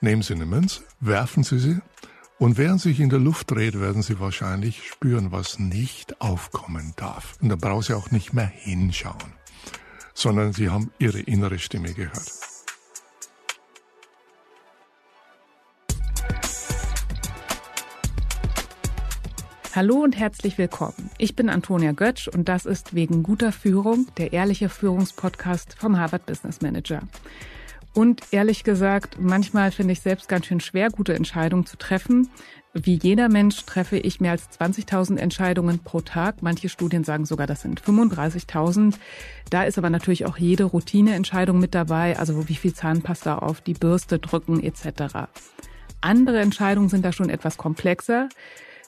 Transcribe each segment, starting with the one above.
Nehmen Sie eine Münze, werfen Sie sie und während sich in der Luft dreht, werden Sie wahrscheinlich spüren, was nicht aufkommen darf. Und da brauchen Sie auch nicht mehr hinschauen, sondern Sie haben Ihre innere Stimme gehört. Hallo und herzlich willkommen. Ich bin Antonia Götsch und das ist wegen guter Führung der ehrliche Führungspodcast vom Harvard Business Manager. Und ehrlich gesagt, manchmal finde ich selbst ganz schön schwer, gute Entscheidungen zu treffen. Wie jeder Mensch treffe ich mehr als 20.000 Entscheidungen pro Tag. Manche Studien sagen sogar, das sind 35.000. Da ist aber natürlich auch jede Routineentscheidung mit dabei, also wie viel Zahnpasta auf die Bürste drücken etc. Andere Entscheidungen sind da schon etwas komplexer.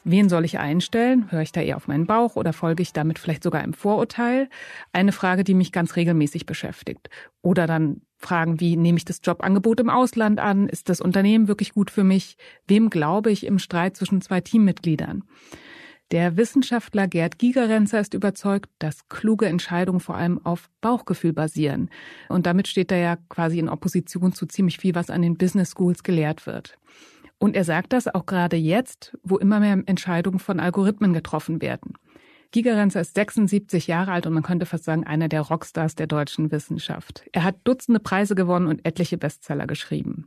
Wen soll ich einstellen? Höre ich da eher auf meinen Bauch oder folge ich damit vielleicht sogar einem Vorurteil? Eine Frage, die mich ganz regelmäßig beschäftigt. Oder dann Fragen wie, nehme ich das Jobangebot im Ausland an? Ist das Unternehmen wirklich gut für mich? Wem glaube ich im Streit zwischen zwei Teammitgliedern? Der Wissenschaftler Gerd Gigerenzer ist überzeugt, dass kluge Entscheidungen vor allem auf Bauchgefühl basieren. Und damit steht er ja quasi in Opposition zu ziemlich viel, was an den Business Schools gelehrt wird. Und er sagt das auch gerade jetzt, wo immer mehr Entscheidungen von Algorithmen getroffen werden. Gigerenzer ist 76 Jahre alt und man könnte fast sagen, einer der Rockstars der deutschen Wissenschaft. Er hat Dutzende Preise gewonnen und etliche Bestseller geschrieben.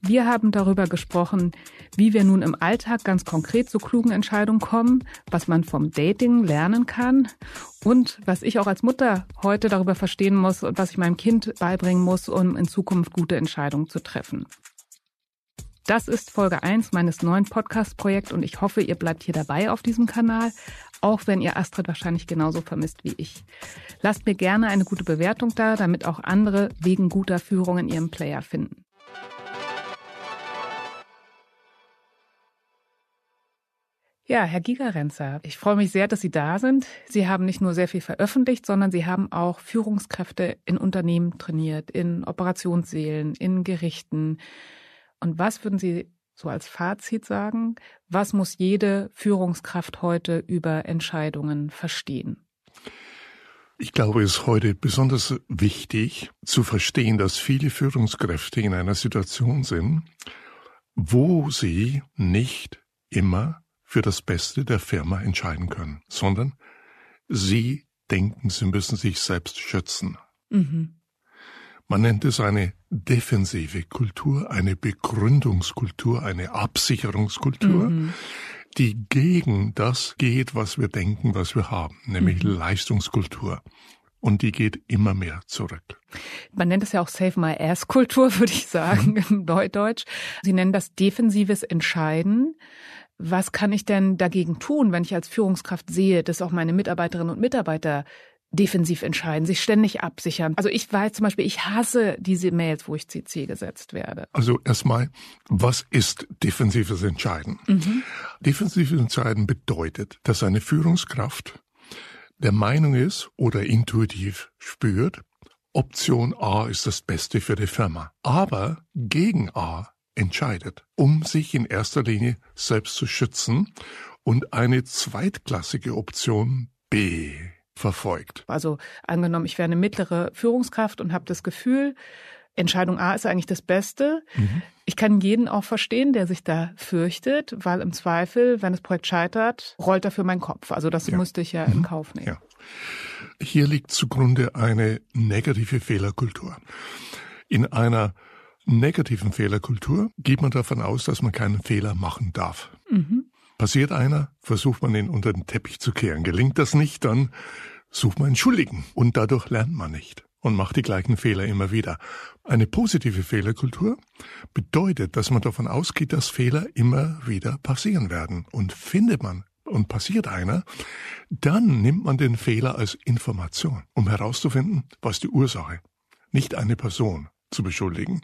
Wir haben darüber gesprochen, wie wir nun im Alltag ganz konkret zu klugen Entscheidungen kommen, was man vom Dating lernen kann und was ich auch als Mutter heute darüber verstehen muss und was ich meinem Kind beibringen muss, um in Zukunft gute Entscheidungen zu treffen. Das ist Folge 1 meines neuen Podcast-Projekts und ich hoffe, ihr bleibt hier dabei auf diesem Kanal, auch wenn ihr Astrid wahrscheinlich genauso vermisst wie ich. Lasst mir gerne eine gute Bewertung da, damit auch andere wegen guter Führung in ihrem Player finden. Ja, Herr Gigerenzer, ich freue mich sehr, dass Sie da sind. Sie haben nicht nur sehr viel veröffentlicht, sondern Sie haben auch Führungskräfte in Unternehmen trainiert, in Operationssälen, in Gerichten. Und was würden Sie so als Fazit sagen? Was muss jede Führungskraft heute über Entscheidungen verstehen? Ich glaube, es ist heute besonders wichtig zu verstehen, dass viele Führungskräfte in einer Situation sind, wo sie nicht immer für das Beste der Firma entscheiden können, sondern sie denken, sie müssen sich selbst schützen. Mhm. Man nennt es eine defensive Kultur, eine Begründungskultur, eine Absicherungskultur, mhm. die gegen das geht, was wir denken, was wir haben, nämlich mhm. Leistungskultur. Und die geht immer mehr zurück. Man nennt es ja auch Save My Ass Kultur, würde ich sagen, mhm. im Neudeutsch. Sie nennen das defensives Entscheiden. Was kann ich denn dagegen tun, wenn ich als Führungskraft sehe, dass auch meine Mitarbeiterinnen und Mitarbeiter defensiv entscheiden, sich ständig absichern. Also ich weiß zum Beispiel, ich hasse diese Mails, wo ich CC gesetzt werde. Also erstmal, was ist defensives Entscheiden? Mhm. Defensives Entscheiden bedeutet, dass eine Führungskraft der Meinung ist oder intuitiv spürt, Option A ist das Beste für die Firma, aber gegen A entscheidet, um sich in erster Linie selbst zu schützen und eine zweitklassige Option B verfolgt. Also angenommen, ich wäre eine mittlere Führungskraft und habe das Gefühl, Entscheidung A ist eigentlich das Beste. Mhm. Ich kann jeden auch verstehen, der sich da fürchtet, weil im Zweifel, wenn das Projekt scheitert, rollt er für meinen Kopf. Also das ja. musste ich ja in mhm. Kauf nehmen. Ja. Hier liegt zugrunde eine negative Fehlerkultur. In einer negativen Fehlerkultur geht man davon aus, dass man keinen Fehler machen darf. Mhm. Passiert einer, versucht man ihn unter den Teppich zu kehren. Gelingt das nicht, dann sucht man einen Schuldigen. Und dadurch lernt man nicht und macht die gleichen Fehler immer wieder. Eine positive Fehlerkultur bedeutet, dass man davon ausgeht, dass Fehler immer wieder passieren werden. Und findet man und passiert einer, dann nimmt man den Fehler als Information, um herauszufinden, was die Ursache, nicht eine Person zu beschuldigen,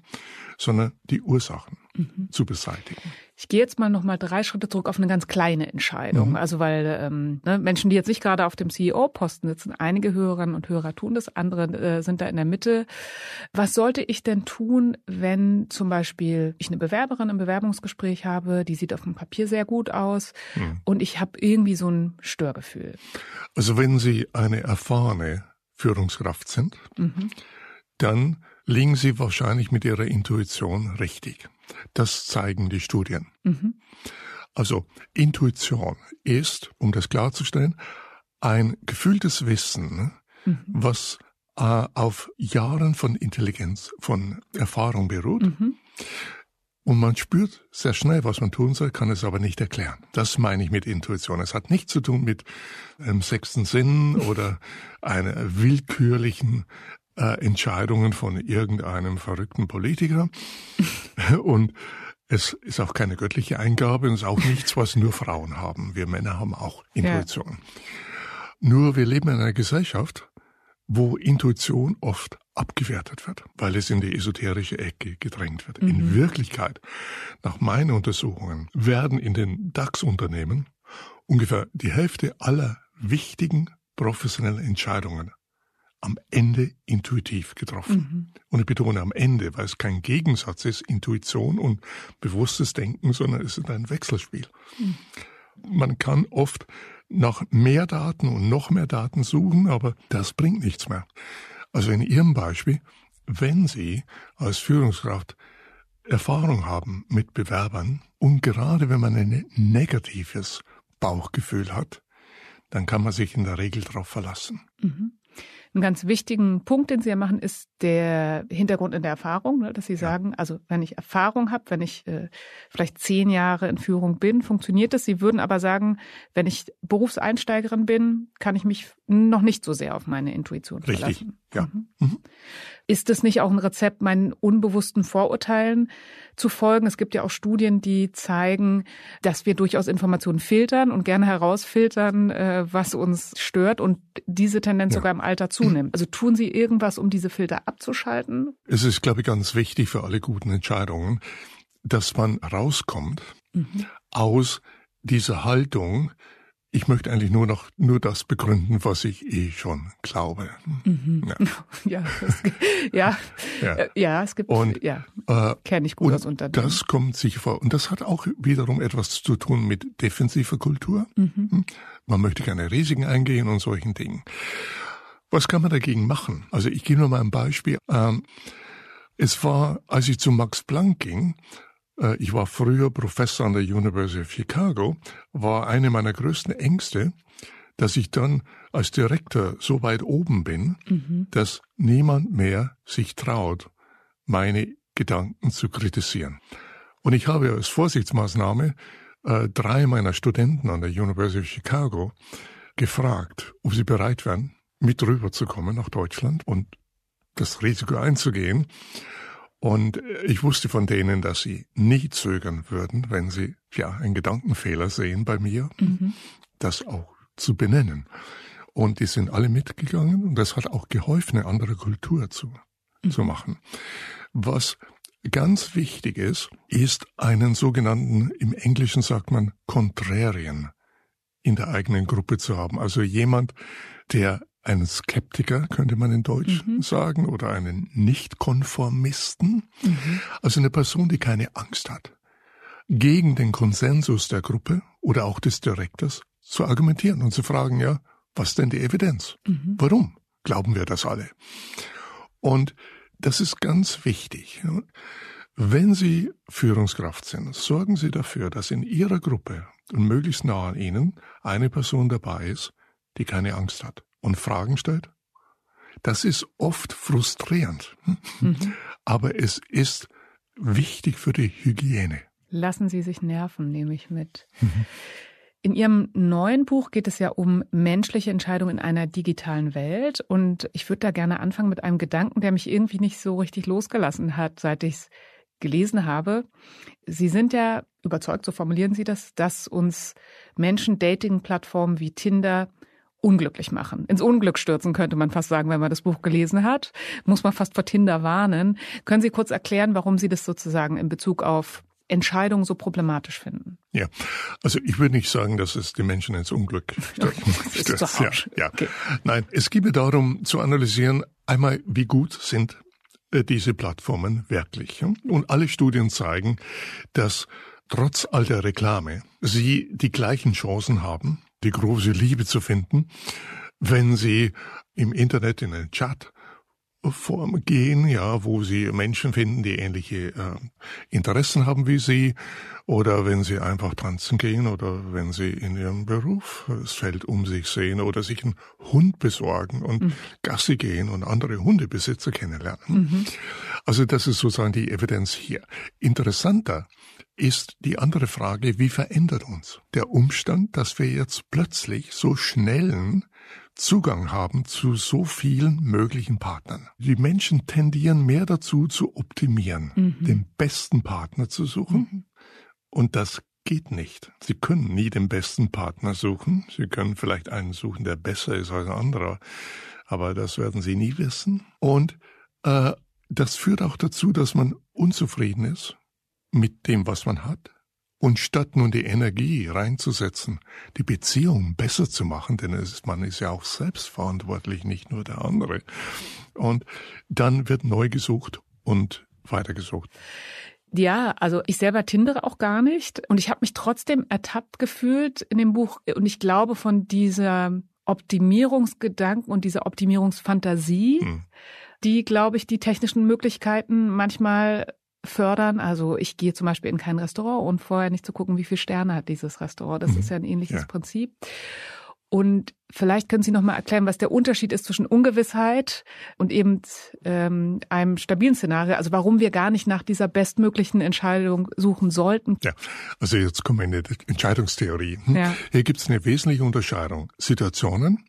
sondern die Ursachen mhm. zu beseitigen. Ich gehe jetzt mal noch mal drei Schritte zurück auf eine ganz kleine Entscheidung. Mhm. Also weil ähm, ne, Menschen, die jetzt nicht gerade auf dem CEO-Posten sitzen, einige Hörerinnen und Hörer tun das, andere äh, sind da in der Mitte. Was sollte ich denn tun, wenn zum Beispiel ich eine Bewerberin im Bewerbungsgespräch habe, die sieht auf dem Papier sehr gut aus mhm. und ich habe irgendwie so ein Störgefühl? Also wenn Sie eine erfahrene Führungskraft sind, mhm. Dann liegen Sie wahrscheinlich mit Ihrer Intuition richtig. Das zeigen die Studien. Mhm. Also Intuition ist, um das klarzustellen, ein gefühltes Wissen, mhm. was äh, auf Jahren von Intelligenz, von Erfahrung beruht. Mhm. Und man spürt sehr schnell, was man tun soll, kann es aber nicht erklären. Das meine ich mit Intuition. Es hat nichts zu tun mit einem sechsten Sinn oder einer willkürlichen äh, Entscheidungen von irgendeinem verrückten Politiker. Und es ist auch keine göttliche Eingabe und es ist auch nichts, was nur Frauen haben. Wir Männer haben auch Intuition. Ja. Nur wir leben in einer Gesellschaft, wo Intuition oft abgewertet wird, weil es in die esoterische Ecke gedrängt wird. Mhm. In Wirklichkeit, nach meinen Untersuchungen, werden in den DAX-Unternehmen ungefähr die Hälfte aller wichtigen professionellen Entscheidungen am Ende intuitiv getroffen. Mhm. Und ich betone am Ende, weil es kein Gegensatz ist, Intuition und bewusstes Denken, sondern es ist ein Wechselspiel. Mhm. Man kann oft nach mehr Daten und noch mehr Daten suchen, aber das bringt nichts mehr. Also in Ihrem Beispiel, wenn Sie als Führungskraft Erfahrung haben mit Bewerbern und gerade wenn man ein negatives Bauchgefühl hat, dann kann man sich in der Regel darauf verlassen. Mhm. Einen ganz wichtigen Punkt, den Sie ja machen, ist der Hintergrund in der Erfahrung, ne, dass Sie sagen, also wenn ich Erfahrung habe, wenn ich äh, vielleicht zehn Jahre in Führung bin, funktioniert das. Sie würden aber sagen, wenn ich Berufseinsteigerin bin, kann ich mich noch nicht so sehr auf meine Intuition Richtig. verlassen. Ja. Mhm. Mhm. Ist es nicht auch ein Rezept, meinen unbewussten Vorurteilen zu folgen? Es gibt ja auch Studien, die zeigen, dass wir durchaus Informationen filtern und gerne herausfiltern, äh, was uns stört und diese Tendenz ja. sogar im Alter zunimmt. Also tun Sie irgendwas, um diese Filter abzuschalten? Es ist, glaube ich, ganz wichtig für alle guten Entscheidungen, dass man rauskommt mhm. aus dieser Haltung, ich möchte eigentlich nur noch nur das begründen, was ich eh schon glaube. Mhm. Ja, ja, es, ja, ja. Äh, ja, es gibt, und, ja, äh, kenne ich gut aus Unternehmen. Das kommt sicher vor. Und das hat auch wiederum etwas zu tun mit defensiver Kultur. Mhm. Hm? Man möchte keine Risiken eingehen und solchen Dingen. Was kann man dagegen machen? Also ich gebe nur mal ein Beispiel. Ähm, es war, als ich zu Max Planck ging, äh, ich war früher Professor an der University of Chicago, war eine meiner größten Ängste, dass ich dann als Direktor so weit oben bin, mhm. dass niemand mehr sich traut, meine Gedanken zu kritisieren. Und ich habe als Vorsichtsmaßnahme äh, drei meiner Studenten an der University of Chicago gefragt, ob sie bereit wären, mit rüberzukommen nach Deutschland und das Risiko einzugehen. Und ich wusste von denen, dass sie nie zögern würden, wenn sie ja einen Gedankenfehler sehen bei mir, mhm. das auch zu benennen. Und die sind alle mitgegangen und das hat auch geholfen, eine andere Kultur zu, mhm. zu machen. Was ganz wichtig ist, ist einen sogenannten, im Englischen sagt man, Contrarian in der eigenen Gruppe zu haben. Also jemand, der einen Skeptiker, könnte man in Deutsch mhm. sagen, oder einen Nichtkonformisten. Mhm. Also eine Person, die keine Angst hat, gegen den Konsensus der Gruppe oder auch des Direktors zu argumentieren und zu fragen, ja, was denn die Evidenz? Mhm. Warum glauben wir das alle? Und das ist ganz wichtig. Wenn Sie Führungskraft sind, sorgen Sie dafür, dass in Ihrer Gruppe und möglichst nah an Ihnen eine Person dabei ist, die keine Angst hat und Fragen stellt. Das ist oft frustrierend, mhm. aber es ist wichtig für die Hygiene. Lassen Sie sich nerven, nehme ich mit. Mhm. In Ihrem neuen Buch geht es ja um menschliche Entscheidungen in einer digitalen Welt. Und ich würde da gerne anfangen mit einem Gedanken, der mich irgendwie nicht so richtig losgelassen hat, seit ich es gelesen habe. Sie sind ja überzeugt, so formulieren Sie das, dass uns Menschen Dating-Plattformen wie Tinder unglücklich machen. Ins Unglück stürzen könnte man fast sagen, wenn man das Buch gelesen hat. Muss man fast vor Tinder warnen. Können Sie kurz erklären, warum Sie das sozusagen in Bezug auf Entscheidungen so problematisch finden? Ja, also ich würde nicht sagen, dass es die Menschen ins Unglück stürzt. ja, ja. Okay. Nein, es geht darum zu analysieren, einmal, wie gut sind äh, diese Plattformen wirklich. Und alle Studien zeigen, dass trotz all der Reklame sie die gleichen Chancen haben, die große Liebe zu finden, wenn sie im Internet in einen Chat Form gehen, ja, wo sie Menschen finden, die ähnliche äh, Interessen haben wie sie, oder wenn sie einfach tanzen gehen, oder wenn sie in ihrem Beruf das Feld um sich sehen, oder sich einen Hund besorgen und mhm. Gassi gehen und andere Hundebesitzer kennenlernen. Mhm. Also das ist sozusagen die Evidenz hier. Interessanter ist die andere Frage, wie verändert uns der Umstand, dass wir jetzt plötzlich so schnellen Zugang haben zu so vielen möglichen Partnern. Die Menschen tendieren mehr dazu zu optimieren, mhm. den besten Partner zu suchen. Mhm. Und das geht nicht. Sie können nie den besten Partner suchen. Sie können vielleicht einen suchen, der besser ist als ein anderer. Aber das werden Sie nie wissen. Und äh, das führt auch dazu, dass man unzufrieden ist mit dem, was man hat. Und statt nun die Energie reinzusetzen, die Beziehung besser zu machen, denn ist, man ist ja auch selbst verantwortlich, nicht nur der andere. Und dann wird neu gesucht und weitergesucht. Ja, also ich selber tindere auch gar nicht und ich habe mich trotzdem ertappt gefühlt in dem Buch und ich glaube von dieser Optimierungsgedanken und dieser Optimierungsfantasie, hm. Die, glaube ich, die technischen Möglichkeiten manchmal fördern. Also ich gehe zum Beispiel in kein Restaurant und vorher nicht zu gucken, wie viele Sterne hat dieses Restaurant. Das mhm. ist ja ein ähnliches ja. Prinzip. Und vielleicht können Sie noch mal erklären, was der Unterschied ist zwischen Ungewissheit und eben ähm, einem stabilen Szenario. Also warum wir gar nicht nach dieser bestmöglichen Entscheidung suchen sollten. Ja, also jetzt kommen wir in die Entscheidungstheorie. Hm? Ja. Hier gibt es eine wesentliche Unterscheidung. Situationen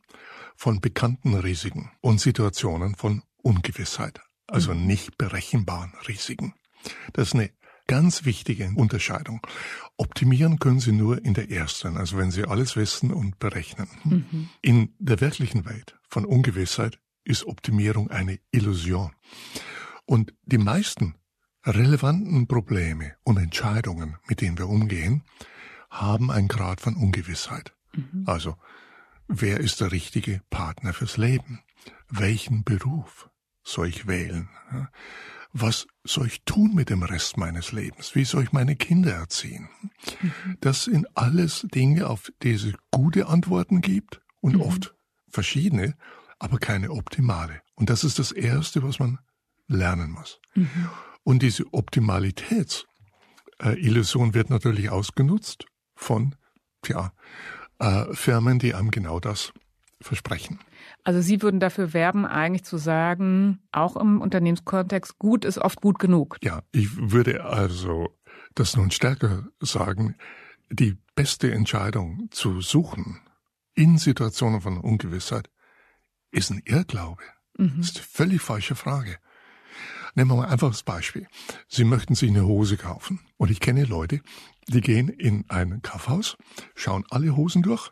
von bekannten Risiken und Situationen von Ungewissheit, also mhm. nicht berechenbaren Risiken. Das ist eine ganz wichtige Unterscheidung. Optimieren können Sie nur in der ersten, also wenn Sie alles wissen und berechnen. Mhm. In der wirklichen Welt von Ungewissheit ist Optimierung eine Illusion. Und die meisten relevanten Probleme und Entscheidungen, mit denen wir umgehen, haben einen Grad von Ungewissheit. Mhm. Also, wer ist der richtige Partner fürs Leben? Welchen Beruf soll ich wählen? was soll ich tun mit dem Rest meines Lebens? Wie soll ich meine Kinder erziehen? Mhm. Das sind alles Dinge, auf die es gute Antworten gibt und mhm. oft verschiedene, aber keine optimale. Und das ist das Erste, was man lernen muss. Mhm. Und diese Optimalitätsillusion wird natürlich ausgenutzt von tja, äh, Firmen, die einem genau das versprechen. Also Sie würden dafür werben, eigentlich zu sagen, auch im Unternehmenskontext, gut ist oft gut genug. Ja, ich würde also das nun stärker sagen, die beste Entscheidung zu suchen in Situationen von Ungewissheit ist ein Irrglaube. Mhm. Das ist eine völlig falsche Frage. Nehmen wir mal ein einfaches Beispiel. Sie möchten sich eine Hose kaufen. Und ich kenne Leute, die gehen in ein Kaufhaus, schauen alle Hosen durch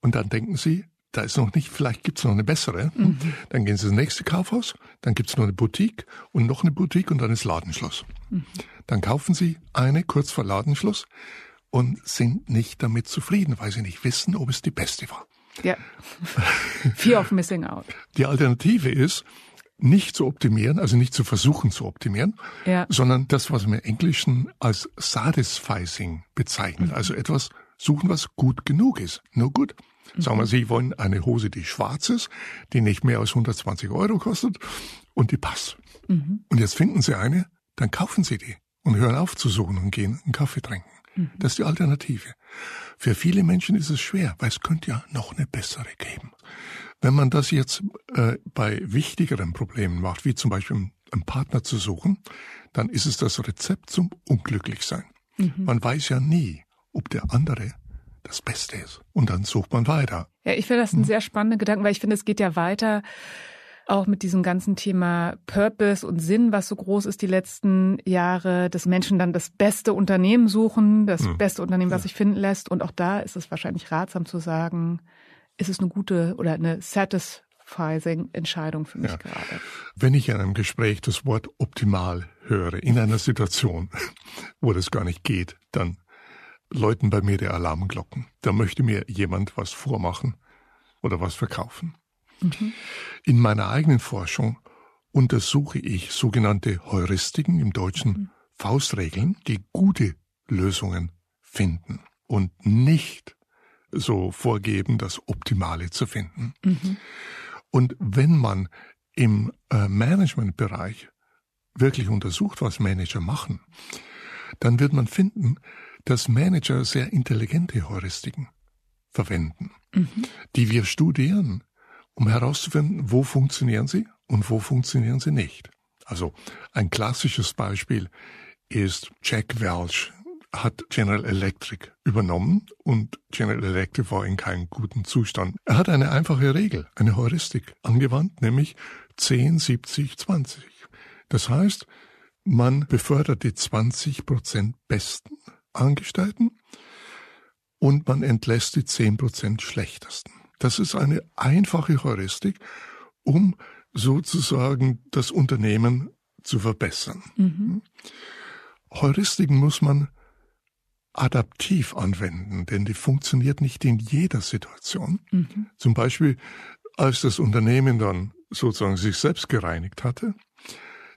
und dann denken sie, da ist noch nicht, vielleicht gibt's noch eine bessere. Mhm. Dann gehen Sie ins nächste Kaufhaus, dann gibt's noch eine Boutique und noch eine Boutique und dann ist Ladenschluss. Mhm. Dann kaufen Sie eine kurz vor Ladenschluss und sind nicht damit zufrieden, weil Sie nicht wissen, ob es die beste war. Ja. Fear of missing out. Die Alternative ist, nicht zu optimieren, also nicht zu versuchen zu optimieren, ja. sondern das, was man im Englischen als satisficing bezeichnet. Mhm. Also etwas suchen, was gut genug ist. Nur gut. Sagen wir, Sie wollen eine Hose, die schwarz ist, die nicht mehr als 120 Euro kostet und die passt. Mhm. Und jetzt finden Sie eine, dann kaufen Sie die und hören auf zu suchen und gehen einen Kaffee trinken. Mhm. Das ist die Alternative. Für viele Menschen ist es schwer, weil es könnte ja noch eine bessere geben. Wenn man das jetzt äh, bei wichtigeren Problemen macht, wie zum Beispiel einen Partner zu suchen, dann ist es das Rezept zum Unglücklichsein. Mhm. Man weiß ja nie, ob der andere das Beste ist. Und dann sucht man weiter. Ja, ich finde das ein hm. sehr spannender Gedanke, weil ich finde, es geht ja weiter auch mit diesem ganzen Thema Purpose und Sinn, was so groß ist die letzten Jahre, dass Menschen dann das beste Unternehmen suchen, das mhm. beste Unternehmen, was sich finden lässt. Und auch da ist es wahrscheinlich ratsam zu sagen, ist es eine gute oder eine satisfying Entscheidung für mich ja. gerade. Wenn ich in einem Gespräch das Wort optimal höre, in einer Situation, wo das gar nicht geht, dann läuten bei mir die Alarmglocken. Da möchte mir jemand was vormachen oder was verkaufen. Mhm. In meiner eigenen Forschung untersuche ich sogenannte Heuristiken im Deutschen mhm. Faustregeln, die gute Lösungen finden und nicht so vorgeben, das Optimale zu finden. Mhm. Und wenn man im äh, Managementbereich wirklich untersucht, was Manager machen, dann wird man finden, dass Manager sehr intelligente Heuristiken verwenden, mhm. die wir studieren, um herauszufinden, wo funktionieren sie und wo funktionieren sie nicht. Also ein klassisches Beispiel ist Jack Welch hat General Electric übernommen und General Electric war in keinem guten Zustand. Er hat eine einfache Regel, eine Heuristik angewandt, nämlich 10, 70, 20. Das heißt, man befördert die 20 Prozent besten Angestellten und man entlässt die 10 Prozent schlechtesten. Das ist eine einfache Heuristik, um sozusagen das Unternehmen zu verbessern. Mhm. Heuristiken muss man adaptiv anwenden, denn die funktioniert nicht in jeder Situation. Mhm. Zum Beispiel, als das Unternehmen dann sozusagen sich selbst gereinigt hatte,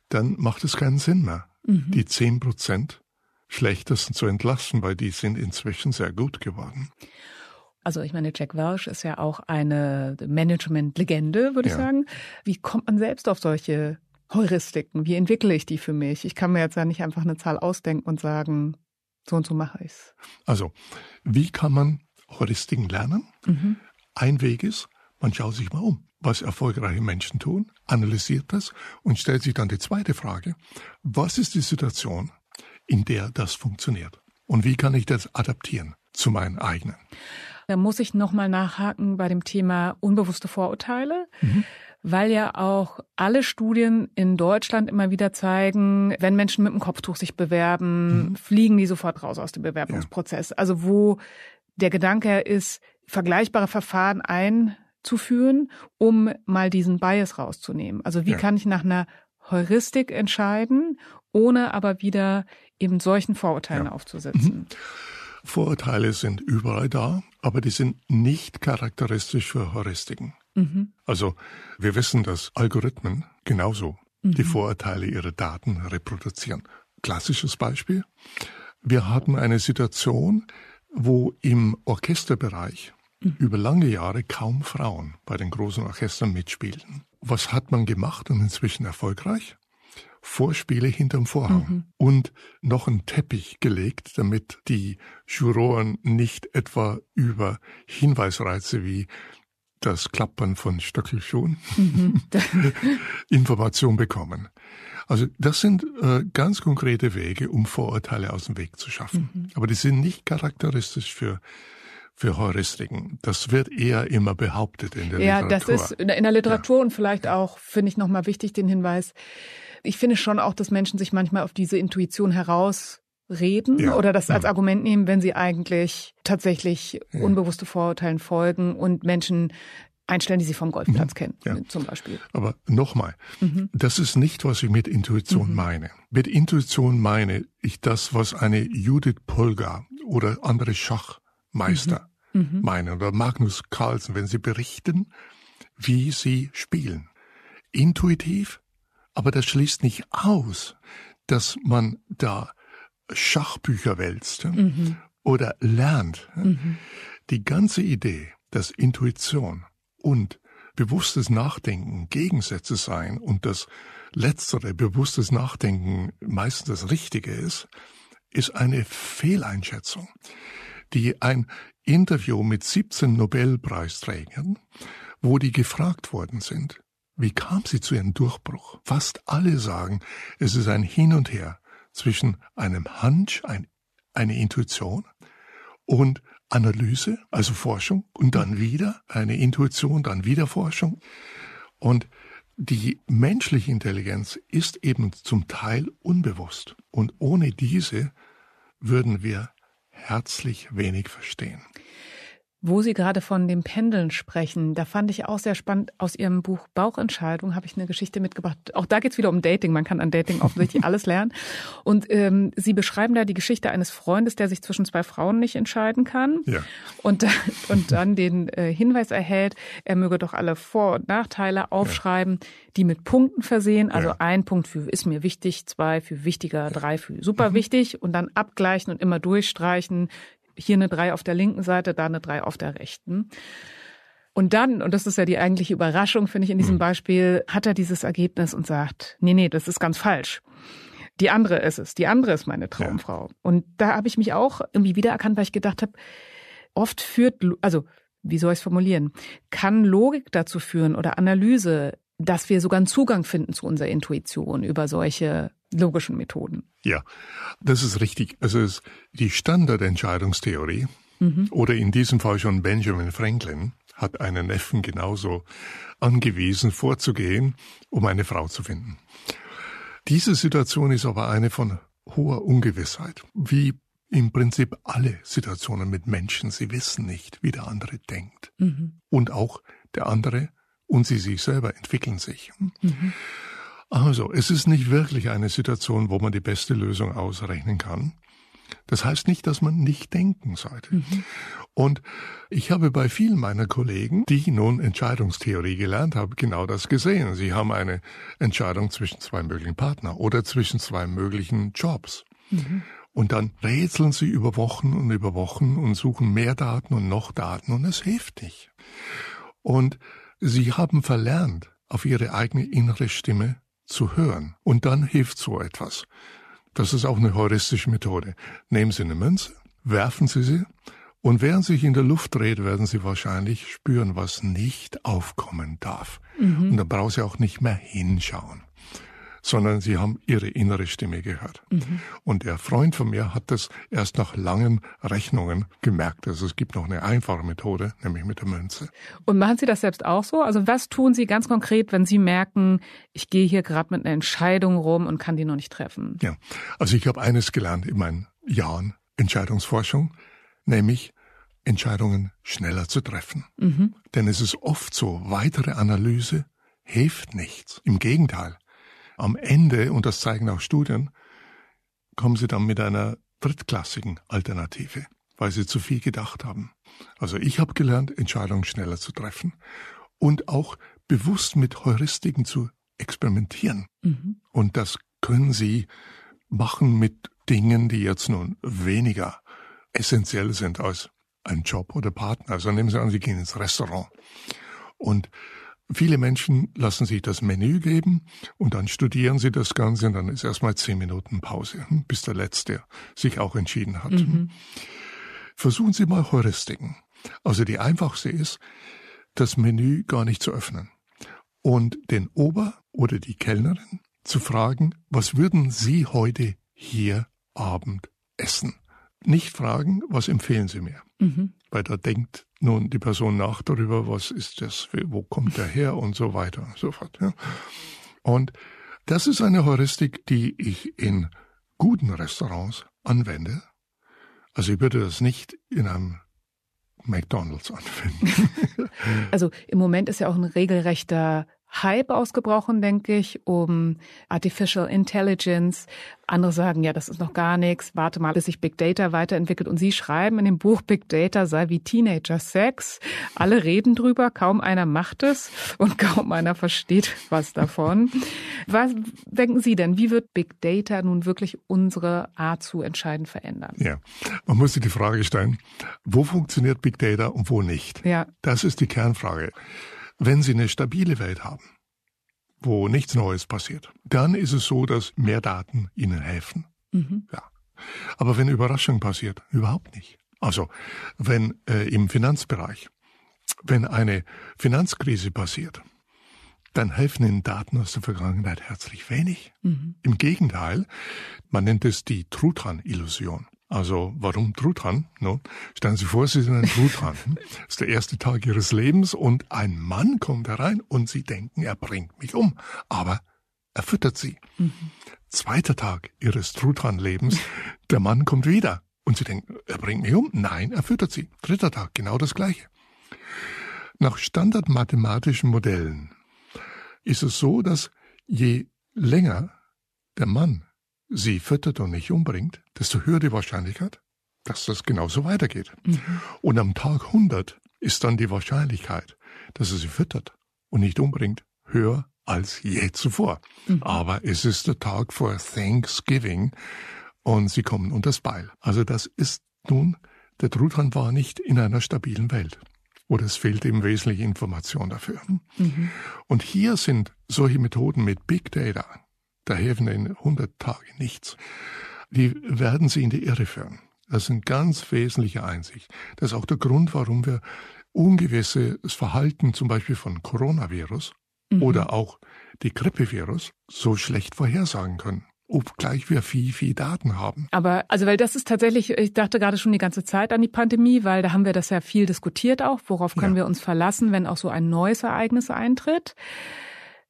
dann macht es keinen Sinn mehr, mhm. die zehn Prozent schlechtesten zu entlassen, weil die sind inzwischen sehr gut geworden. Also ich meine, Jack Welch ist ja auch eine Management-Legende, würde ja. ich sagen. Wie kommt man selbst auf solche Heuristiken? Wie entwickle ich die für mich? Ich kann mir jetzt ja nicht einfach eine Zahl ausdenken und sagen, so und so mache ich's. Also, wie kann man Heuristiken lernen? Mhm. Ein Weg ist, man schaut sich mal um, was erfolgreiche Menschen tun, analysiert das und stellt sich dann die zweite Frage, was ist die Situation, in der das funktioniert? Und wie kann ich das adaptieren zu meinen eigenen? Da muss ich nochmal nachhaken bei dem Thema unbewusste Vorurteile. Mhm weil ja auch alle Studien in Deutschland immer wieder zeigen, wenn Menschen mit dem Kopftuch sich bewerben, mhm. fliegen die sofort raus aus dem Bewerbungsprozess. Ja. Also wo der Gedanke ist, vergleichbare Verfahren einzuführen, um mal diesen Bias rauszunehmen. Also wie ja. kann ich nach einer Heuristik entscheiden, ohne aber wieder eben solchen Vorurteilen ja. aufzusetzen? Mhm. Vorurteile sind überall da, aber die sind nicht charakteristisch für Heuristiken. Mhm. Also wir wissen, dass Algorithmen genauso mhm. die Vorurteile ihrer Daten reproduzieren. Klassisches Beispiel. Wir hatten eine Situation, wo im Orchesterbereich mhm. über lange Jahre kaum Frauen bei den großen Orchestern mitspielten. Was hat man gemacht und inzwischen erfolgreich? Vorspiele hinterm Vorhang mhm. und noch einen Teppich gelegt, damit die Juroren nicht etwa über Hinweisreize wie das Klappern von Stöckelschuhen mhm. Information bekommen. Also das sind äh, ganz konkrete Wege, um Vorurteile aus dem Weg zu schaffen. Mhm. Aber die sind nicht charakteristisch für für Heuristiken. Das wird eher immer behauptet in der ja, Literatur. Ja, das ist in der Literatur ja. und vielleicht auch, finde ich nochmal wichtig, den Hinweis. Ich finde schon auch, dass Menschen sich manchmal auf diese Intuition herausreden ja. oder das als ja. Argument nehmen, wenn sie eigentlich tatsächlich unbewusste Vorurteilen folgen und Menschen einstellen, die sie vom Golfplatz mhm. kennen, ja. zum Beispiel. Aber nochmal, mhm. das ist nicht, was ich mit Intuition mhm. meine. Mit Intuition meine ich das, was eine Judith Polgar oder andere Schachmeister Mhm. meinen oder Magnus Carlsen, wenn sie berichten, wie sie spielen. Intuitiv, aber das schließt nicht aus, dass man da Schachbücher wälzt mhm. oder lernt. Mhm. Die ganze Idee, dass Intuition und bewusstes Nachdenken Gegensätze sein und das letztere, bewusstes Nachdenken meistens das Richtige ist, ist eine Fehleinschätzung, die ein Interview mit 17 Nobelpreisträgern, wo die gefragt worden sind, wie kam sie zu ihrem Durchbruch? Fast alle sagen, es ist ein Hin und Her zwischen einem Hunch, ein, eine Intuition und Analyse, also Forschung und dann wieder eine Intuition, dann wieder Forschung. Und die menschliche Intelligenz ist eben zum Teil unbewusst. Und ohne diese würden wir herzlich wenig verstehen. Wo Sie gerade von dem Pendeln sprechen, da fand ich auch sehr spannend. Aus Ihrem Buch Bauchentscheidung habe ich eine Geschichte mitgebracht. Auch da geht es wieder um Dating. Man kann an Dating offensichtlich alles lernen. Und ähm, Sie beschreiben da die Geschichte eines Freundes, der sich zwischen zwei Frauen nicht entscheiden kann. Ja. Und, und dann den äh, Hinweis erhält, er möge doch alle Vor- und Nachteile aufschreiben, ja. die mit Punkten versehen. Also ja. ein Punkt für ist mir wichtig, zwei für wichtiger, drei für super mhm. wichtig. Und dann abgleichen und immer durchstreichen hier eine drei auf der linken Seite, da eine drei auf der rechten. Und dann, und das ist ja die eigentliche Überraschung, finde ich, in diesem mhm. Beispiel, hat er dieses Ergebnis und sagt, nee, nee, das ist ganz falsch. Die andere ist es. Die andere ist meine Traumfrau. Ja. Und da habe ich mich auch irgendwie wiedererkannt, weil ich gedacht habe, oft führt, also wie soll ich es formulieren, kann Logik dazu führen oder Analyse, dass wir sogar einen Zugang finden zu unserer Intuition über solche logischen Methoden. Ja, das ist richtig. Also es, die Standardentscheidungstheorie mhm. oder in diesem Fall schon Benjamin Franklin hat einen Neffen genauso angewiesen, vorzugehen, um eine Frau zu finden. Diese Situation ist aber eine von hoher Ungewissheit, wie im Prinzip alle Situationen mit Menschen. Sie wissen nicht, wie der andere denkt. Mhm. Und auch der andere und sie sich selber entwickeln sich. Mhm. Also, es ist nicht wirklich eine Situation, wo man die beste Lösung ausrechnen kann. Das heißt nicht, dass man nicht denken sollte. Mhm. Und ich habe bei vielen meiner Kollegen, die nun Entscheidungstheorie gelernt haben, genau das gesehen. Sie haben eine Entscheidung zwischen zwei möglichen Partnern oder zwischen zwei möglichen Jobs. Mhm. Und dann rätseln sie über Wochen und über Wochen und suchen mehr Daten und noch Daten und es hilft nicht. Und sie haben verlernt, auf ihre eigene innere Stimme zu hören. Und dann hilft so etwas. Das ist auch eine heuristische Methode. Nehmen Sie eine Münze, werfen Sie sie und während sich in der Luft dreht, werden Sie wahrscheinlich spüren, was nicht aufkommen darf. Mhm. Und dann brauchen Sie auch nicht mehr hinschauen sondern sie haben ihre innere Stimme gehört. Mhm. Und der Freund von mir hat das erst nach langen Rechnungen gemerkt. Also es gibt noch eine einfache Methode, nämlich mit der Münze. Und machen Sie das selbst auch so? Also was tun Sie ganz konkret, wenn Sie merken, ich gehe hier gerade mit einer Entscheidung rum und kann die noch nicht treffen? Ja, also ich habe eines gelernt in meinen Jahren Entscheidungsforschung, nämlich Entscheidungen schneller zu treffen. Mhm. Denn es ist oft so, weitere Analyse hilft nichts. Im Gegenteil, am Ende, und das zeigen auch Studien, kommen sie dann mit einer drittklassigen Alternative, weil sie zu viel gedacht haben. Also ich habe gelernt, Entscheidungen schneller zu treffen und auch bewusst mit Heuristiken zu experimentieren. Mhm. Und das können Sie machen mit Dingen, die jetzt nun weniger essentiell sind als ein Job oder Partner. Also nehmen Sie an, Sie gehen ins Restaurant und Viele Menschen lassen sich das Menü geben und dann studieren sie das Ganze und dann ist erstmal zehn Minuten Pause, hm, bis der Letzte sich auch entschieden hat. Mhm. Versuchen Sie mal Heuristiken. Also die einfachste ist, das Menü gar nicht zu öffnen und den Ober oder die Kellnerin zu fragen, was würden Sie heute hier Abend essen? Nicht fragen, was empfehlen Sie mir? Mhm. Weil da denkt nun die Person nach darüber, was ist das, wo kommt der her und so weiter und so fort. Ja. Und das ist eine Heuristik, die ich in guten Restaurants anwende. Also ich würde das nicht in einem McDonald's anwenden. also im Moment ist ja auch ein regelrechter Hype ausgebrochen, denke ich, um Artificial Intelligence. Andere sagen, ja, das ist noch gar nichts. Warte mal, bis sich Big Data weiterentwickelt. Und Sie schreiben in dem Buch, Big Data sei wie Teenager Sex. Alle reden drüber, kaum einer macht es und kaum einer versteht was davon. Was denken Sie denn? Wie wird Big Data nun wirklich unsere Art zu entscheiden verändern? Ja, man muss sich die Frage stellen, wo funktioniert Big Data und wo nicht? Ja. Das ist die Kernfrage. Wenn Sie eine stabile Welt haben, wo nichts Neues passiert, dann ist es so, dass mehr Daten Ihnen helfen. Mhm. Ja. Aber wenn Überraschung passiert, überhaupt nicht. Also wenn äh, im Finanzbereich, wenn eine Finanzkrise passiert, dann helfen Ihnen Daten aus der Vergangenheit herzlich wenig. Mhm. Im Gegenteil, man nennt es die Truthahn-Illusion. Also warum Truthahn? No? Stellen Sie vor, Sie sind ein Truthahn. das ist der erste Tag Ihres Lebens und ein Mann kommt herein und Sie denken, er bringt mich um. Aber er füttert Sie. Mhm. Zweiter Tag Ihres Truthahn-Lebens, der Mann kommt wieder und Sie denken, er bringt mich um. Nein, er füttert Sie. Dritter Tag, genau das Gleiche. Nach standardmathematischen Modellen ist es so, dass je länger der Mann sie füttert und nicht umbringt, desto höher die Wahrscheinlichkeit, dass das genauso weitergeht. Mhm. Und am Tag 100 ist dann die Wahrscheinlichkeit, dass er sie füttert und nicht umbringt, höher als je zuvor. Mhm. Aber es ist der Tag vor Thanksgiving und sie kommen unter das Beil. Also das ist nun, der Truthahn war nicht in einer stabilen Welt. oder es fehlt eben wesentliche Information dafür. Mhm. Und hier sind solche Methoden mit Big Data, da helfen in 100 Tage nichts, die werden Sie in die Irre führen. Das ist eine ganz wesentliche Einsicht. Das ist auch der Grund, warum wir ungewisses Verhalten zum Beispiel von Coronavirus mhm. oder auch die Grippevirus so schlecht vorhersagen können obgleich wir viel, viel Daten haben. Aber also weil das ist tatsächlich, ich dachte gerade schon die ganze Zeit an die Pandemie, weil da haben wir das ja viel diskutiert auch, worauf können ja. wir uns verlassen, wenn auch so ein neues Ereignis eintritt.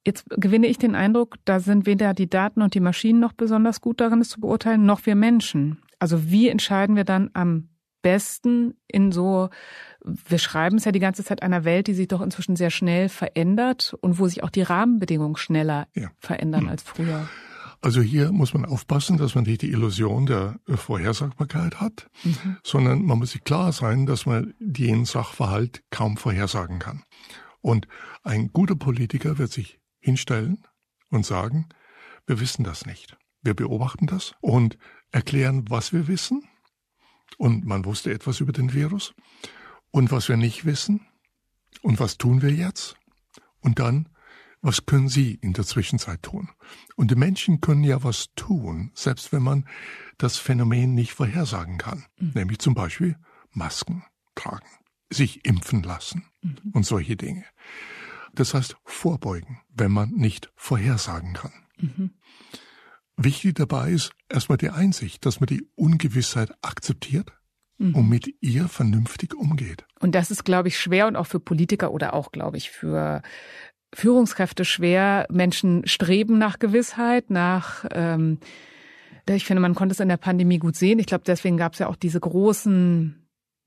Jetzt gewinne ich den Eindruck, da sind weder die Daten und die Maschinen noch besonders gut darin, es zu beurteilen, noch wir Menschen. Also wie entscheiden wir dann am besten in so, wir schreiben es ja die ganze Zeit einer Welt, die sich doch inzwischen sehr schnell verändert und wo sich auch die Rahmenbedingungen schneller ja. verändern hm. als früher. Also hier muss man aufpassen, dass man nicht die Illusion der Vorhersagbarkeit hat, mhm. sondern man muss sich klar sein, dass man den Sachverhalt kaum vorhersagen kann. Und ein guter Politiker wird sich hinstellen und sagen, wir wissen das nicht. Wir beobachten das und erklären, was wir wissen. Und man wusste etwas über den Virus. Und was wir nicht wissen. Und was tun wir jetzt? Und dann was können Sie in der Zwischenzeit tun? Und die Menschen können ja was tun, selbst wenn man das Phänomen nicht vorhersagen kann. Mhm. Nämlich zum Beispiel Masken tragen, sich impfen lassen mhm. und solche Dinge. Das heißt vorbeugen, wenn man nicht vorhersagen kann. Mhm. Wichtig dabei ist erstmal die Einsicht, dass man die Ungewissheit akzeptiert mhm. und mit ihr vernünftig umgeht. Und das ist, glaube ich, schwer und auch für Politiker oder auch, glaube ich, für Führungskräfte schwer. Menschen streben nach Gewissheit, nach ähm, ich finde, man konnte es in der Pandemie gut sehen. Ich glaube, deswegen gab es ja auch diese großen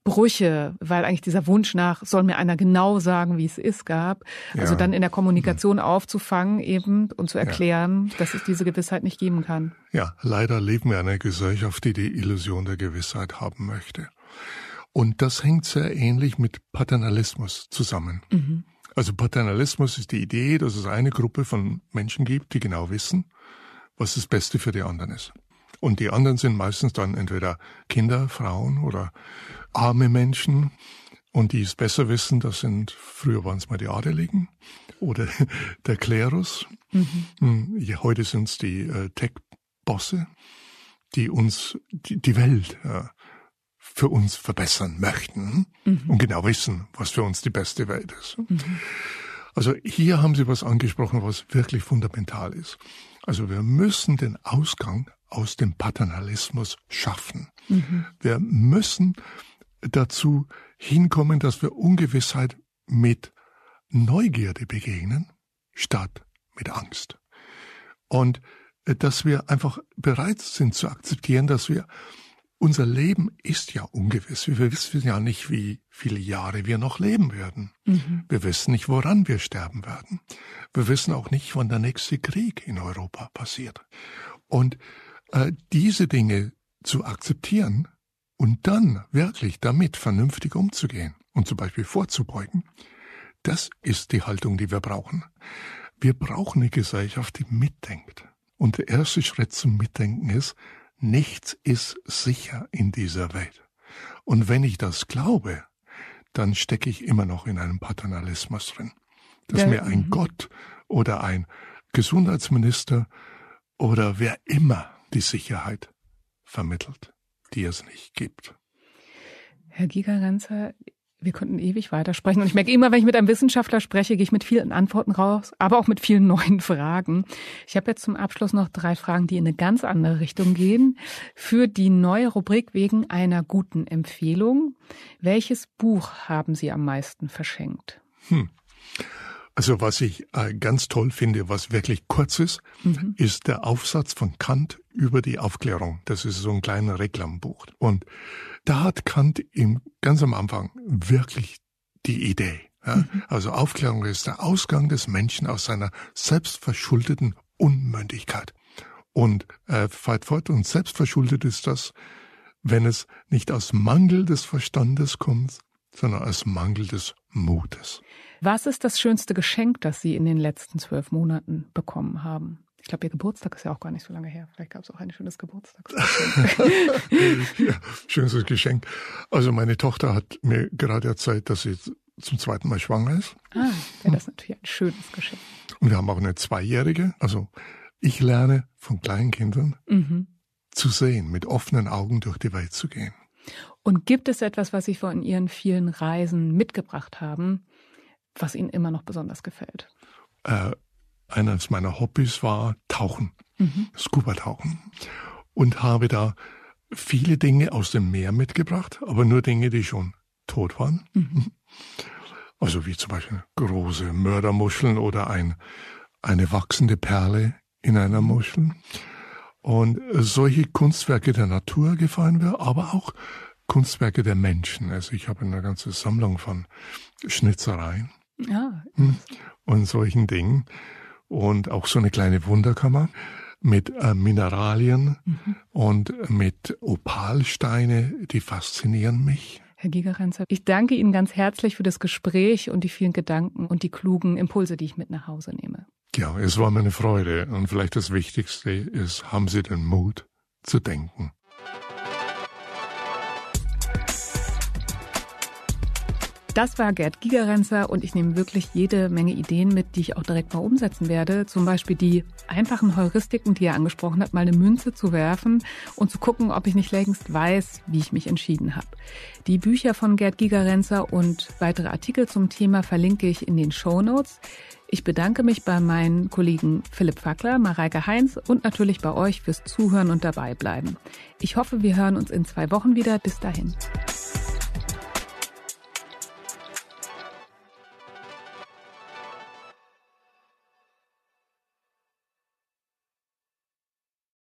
Brüche, weil eigentlich dieser Wunsch nach, soll mir einer genau sagen, wie es ist, gab. Also ja. dann in der Kommunikation mhm. aufzufangen eben und zu erklären, ja. dass es diese Gewissheit nicht geben kann. Ja, leider leben wir in einer Gesellschaft, die die Illusion der Gewissheit haben möchte. Und das hängt sehr ähnlich mit Paternalismus zusammen. Mhm. Also Paternalismus ist die Idee, dass es eine Gruppe von Menschen gibt, die genau wissen, was das Beste für die anderen ist. Und die anderen sind meistens dann entweder Kinder, Frauen oder arme Menschen. Und die es besser wissen, das sind, früher waren es mal die Adeligen oder der Klerus. Mhm. Hm, heute sind es die äh, Tech-Bosse, die uns die, die Welt äh, für uns verbessern möchten mhm. und genau wissen, was für uns die beste Welt ist. Mhm. Also hier haben Sie was angesprochen, was wirklich fundamental ist. Also wir müssen den Ausgang aus dem Paternalismus schaffen. Mhm. Wir müssen dazu hinkommen, dass wir Ungewissheit mit Neugierde begegnen, statt mit Angst. Und äh, dass wir einfach bereit sind zu akzeptieren, dass wir unser Leben ist ja ungewiss. Wir wissen ja nicht, wie viele Jahre wir noch leben werden. Mhm. Wir wissen nicht, woran wir sterben werden. Wir wissen auch nicht, wann der nächste Krieg in Europa passiert. Und äh, diese Dinge zu akzeptieren und dann wirklich damit vernünftig umzugehen und zum Beispiel vorzubeugen, das ist die Haltung, die wir brauchen. Wir brauchen eine Gesellschaft, die mitdenkt. Und der erste Schritt zum Mitdenken ist, Nichts ist sicher in dieser Welt. Und wenn ich das glaube, dann stecke ich immer noch in einem Paternalismus drin. Dass ja, mir ein mhm. Gott oder ein Gesundheitsminister oder wer immer die Sicherheit vermittelt, die es nicht gibt. Herr Gigerenzer, wir könnten ewig weitersprechen. Und ich merke immer, wenn ich mit einem Wissenschaftler spreche, gehe ich mit vielen Antworten raus, aber auch mit vielen neuen Fragen. Ich habe jetzt zum Abschluss noch drei Fragen, die in eine ganz andere Richtung gehen. Für die neue Rubrik wegen einer guten Empfehlung. Welches Buch haben Sie am meisten verschenkt? Hm. Also was ich äh, ganz toll finde, was wirklich kurz ist, mhm. ist der Aufsatz von Kant über die Aufklärung. Das ist so ein kleiner Reklambuch. Und da hat Kant im, ganz am Anfang wirklich die Idee. Ja? Mhm. Also Aufklärung ist der Ausgang des Menschen aus seiner selbstverschuldeten Unmündigkeit. Und äh, fährt fort, und selbstverschuldet ist das, wenn es nicht aus Mangel des Verstandes kommt, sondern aus Mangel des Mutes. Was ist das schönste Geschenk, das Sie in den letzten zwölf Monaten bekommen haben? Ich glaube, Ihr Geburtstag ist ja auch gar nicht so lange her. Vielleicht gab es auch ein schönes Geburtstagsgeschenk. ja, schönstes Geschenk. Also meine Tochter hat mir gerade erzählt, dass sie zum zweiten Mal schwanger ist. Ah, ja, das ist natürlich ein schönes Geschenk. Und wir haben auch eine Zweijährige. Also ich lerne von Kleinkindern mhm. zu sehen, mit offenen Augen durch die Welt zu gehen. Und gibt es etwas, was Sie von Ihren vielen Reisen mitgebracht haben, was Ihnen immer noch besonders gefällt? Äh, eines meiner Hobbys war Tauchen, mhm. Scuba-Tauchen. Und habe da viele Dinge aus dem Meer mitgebracht, aber nur Dinge, die schon tot waren. Mhm. Also wie zum Beispiel große Mördermuscheln oder ein, eine wachsende Perle in einer mhm. Muschel. Und solche Kunstwerke der Natur gefallen mir, aber auch Kunstwerke der Menschen. Also ich habe eine ganze Sammlung von Schnitzereien ja. Hm, und solchen Dingen. Und auch so eine kleine Wunderkammer mit äh, Mineralien mhm. und mit Opalsteine, die faszinieren mich. Herr Gigerenzer, ich danke Ihnen ganz herzlich für das Gespräch und die vielen Gedanken und die klugen Impulse, die ich mit nach Hause nehme. Ja, es war mir eine Freude. Und vielleicht das Wichtigste ist, haben Sie den Mut zu denken. Das war Gerd Gigerenzer und ich nehme wirklich jede Menge Ideen mit, die ich auch direkt mal umsetzen werde. Zum Beispiel die einfachen Heuristiken, die er angesprochen hat, mal eine Münze zu werfen und zu gucken, ob ich nicht längst weiß, wie ich mich entschieden habe. Die Bücher von Gerd Gigerenzer und weitere Artikel zum Thema verlinke ich in den Show Notes. Ich bedanke mich bei meinen Kollegen Philipp Fackler, Mareike Heinz und natürlich bei euch fürs Zuhören und dabei bleiben. Ich hoffe, wir hören uns in zwei Wochen wieder. Bis dahin.